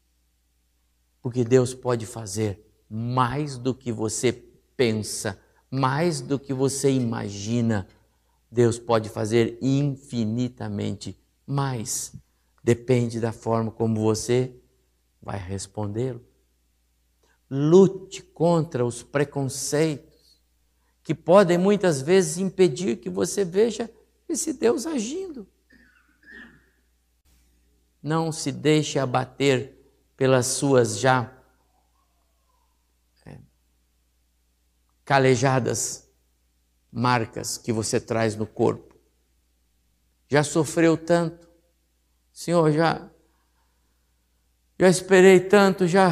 Porque Deus pode fazer mais do que você pensa, mais do que você imagina. Deus pode fazer infinitamente mais. Depende da forma como você vai respondê-lo. Lute contra os preconceitos que podem muitas vezes impedir que você veja esse Deus agindo. Não se deixe abater pelas suas já é, calejadas marcas que você traz no corpo. Já sofreu tanto, Senhor, já já esperei tanto, já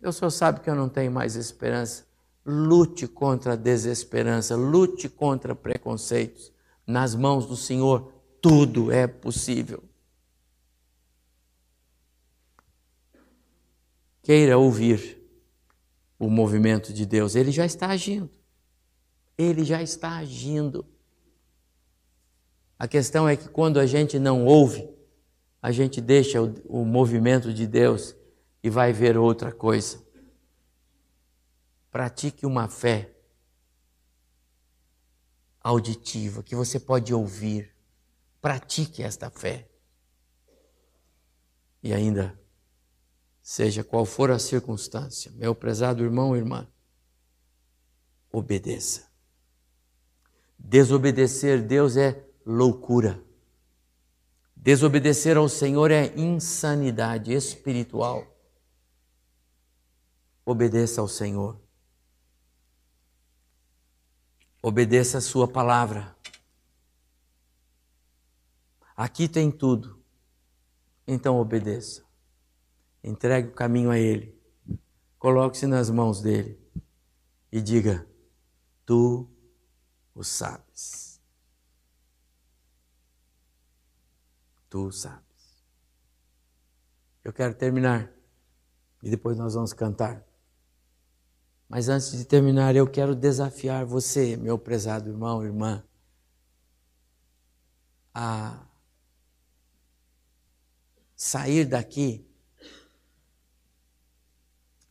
eu só sabe que eu não tenho mais esperança. Lute contra a desesperança, lute contra preconceitos. Nas mãos do Senhor, tudo é possível. queira ouvir o movimento de Deus. Ele já está agindo. Ele já está agindo. A questão é que quando a gente não ouve, a gente deixa o, o movimento de Deus e vai ver outra coisa. Pratique uma fé auditiva que você pode ouvir. Pratique esta fé. E ainda, seja qual for a circunstância, meu prezado irmão e irmã, obedeça. Desobedecer Deus é loucura. Desobedecer ao Senhor é insanidade espiritual. Obedeça ao Senhor. Obedeça a Sua palavra. Aqui tem tudo. Então obedeça. Entregue o caminho a Ele. Coloque-se nas mãos dele e diga: Tu o sabes. Tu sabes. Eu quero terminar e depois nós vamos cantar. Mas antes de terminar, eu quero desafiar você, meu prezado irmão, irmã, a sair daqui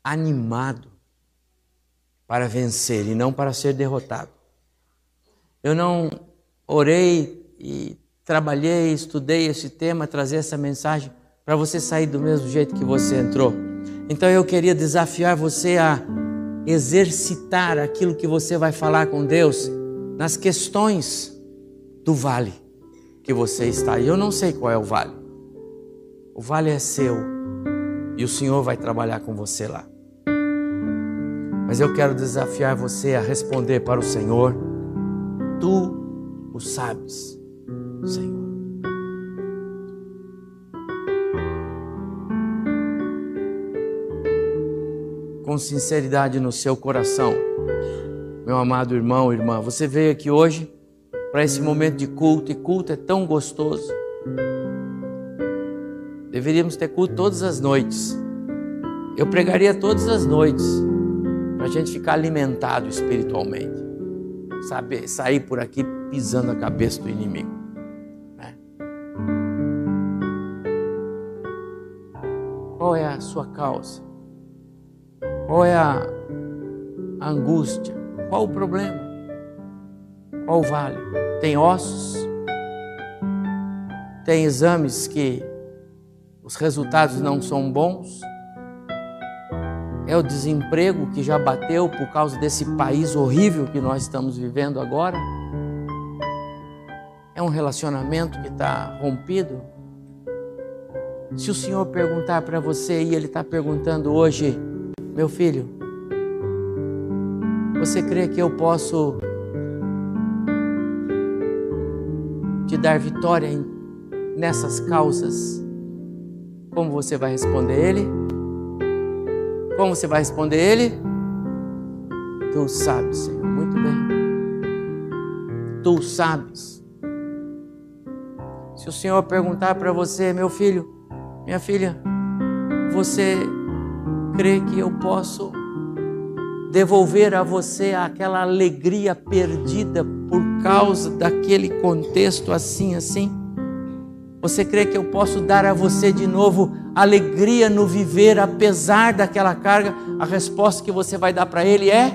animado para vencer e não para ser derrotado. Eu não orei e trabalhei, estudei esse tema, trazer essa mensagem para você sair do mesmo jeito que você entrou. Então eu queria desafiar você a exercitar aquilo que você vai falar com Deus nas questões do vale que você está. E eu não sei qual é o vale. O vale é seu e o Senhor vai trabalhar com você lá. Mas eu quero desafiar você a responder para o Senhor: Tu o sabes, Senhor. Com sinceridade no seu coração. Meu amado irmão, irmã, você veio aqui hoje para esse momento de culto e culto é tão gostoso. Deveríamos ter culto todas as noites. Eu pregaria todas as noites para a gente ficar alimentado espiritualmente, saber sair por aqui pisando a cabeça do inimigo. Né? Qual é a sua causa? Qual é a angústia? Qual o problema? Qual o vale? Tem ossos? Tem exames que os resultados não são bons? É o desemprego que já bateu por causa desse país horrível que nós estamos vivendo agora? É um relacionamento que está rompido? Se o Senhor perguntar para você, e Ele está perguntando hoje, meu filho, você crê que eu posso te dar vitória nessas causas? Como você vai responder ele? Como você vai responder ele? Tu sabes, Senhor, muito bem. Tu sabes. Se o Senhor perguntar para você, meu filho, minha filha, você crê que eu posso devolver a você aquela alegria perdida por causa daquele contexto assim, assim? Você crê que eu posso dar a você de novo alegria no viver, apesar daquela carga? A resposta que você vai dar para ele é: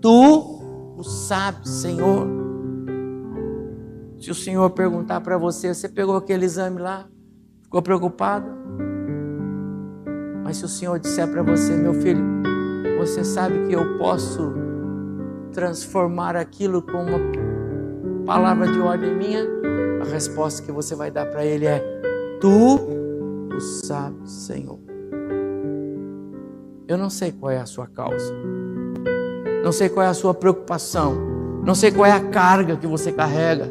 Tu o sabes, Senhor. Se o Senhor perguntar para você, você pegou aquele exame lá, ficou preocupado? Mas se o Senhor disser para você, meu filho, você sabe que eu posso transformar aquilo com uma palavra de ordem minha, a resposta que você vai dar para ele é: Tu o sabes, Senhor. Eu não sei qual é a sua causa, não sei qual é a sua preocupação, não sei qual é a carga que você carrega,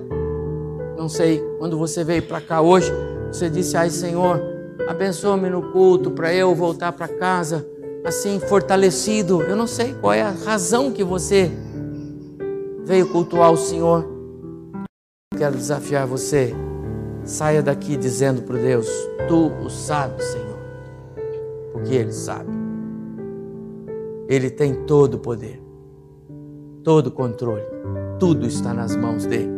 não sei. Quando você veio para cá hoje, você disse: Ai, Senhor abençoa-me no culto para eu voltar para casa assim fortalecido. Eu não sei qual é a razão que você veio cultuar o Senhor. Quero desafiar você. Saia daqui dizendo para Deus: Tu o sabes, Senhor, porque Ele sabe. Ele tem todo o poder, todo o controle, tudo está nas mãos dele.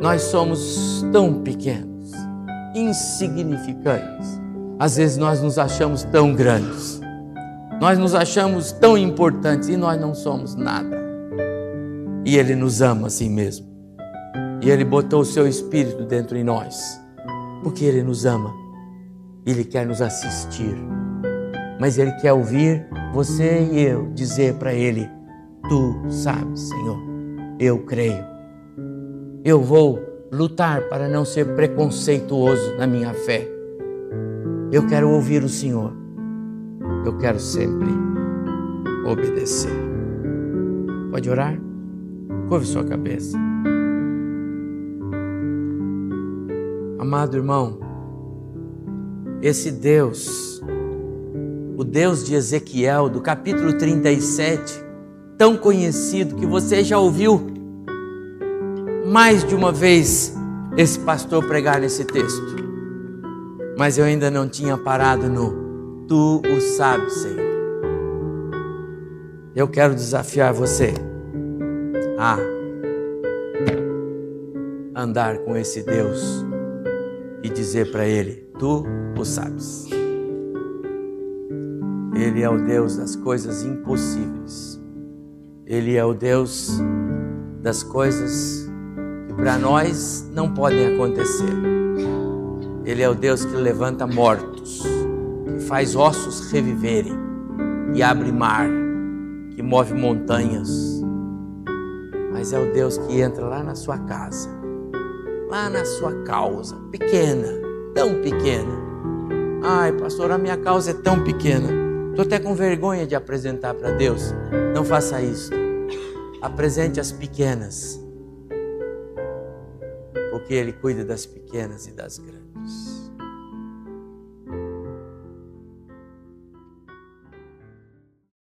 Nós somos tão pequenos, insignificantes. Às vezes nós nos achamos tão grandes, nós nos achamos tão importantes e nós não somos nada. E Ele nos ama assim mesmo. E Ele botou o seu Espírito dentro de nós, porque Ele nos ama. Ele quer nos assistir, mas Ele quer ouvir você e eu dizer para Ele: Tu sabes, Senhor, eu creio. Eu vou lutar para não ser preconceituoso na minha fé. Eu quero ouvir o Senhor. Eu quero sempre obedecer. Pode orar? Curve sua cabeça. Amado irmão, esse Deus, o Deus de Ezequiel, do capítulo 37, tão conhecido que você já ouviu mais de uma vez esse pastor pregar nesse texto, mas eu ainda não tinha parado no Tu o sabes, Senhor. Eu quero desafiar você a andar com esse Deus e dizer para Ele: Tu o sabes. Ele é o Deus das coisas impossíveis. Ele é o Deus das coisas para nós não podem acontecer. Ele é o Deus que levanta mortos, que faz ossos reviverem, e abre mar, que move montanhas. Mas é o Deus que entra lá na sua casa lá na sua causa, pequena, tão pequena. Ai, pastor, a minha causa é tão pequena. Estou até com vergonha de apresentar para Deus. Não faça isso. Apresente as pequenas, porque Ele cuida das pequenas e das grandes.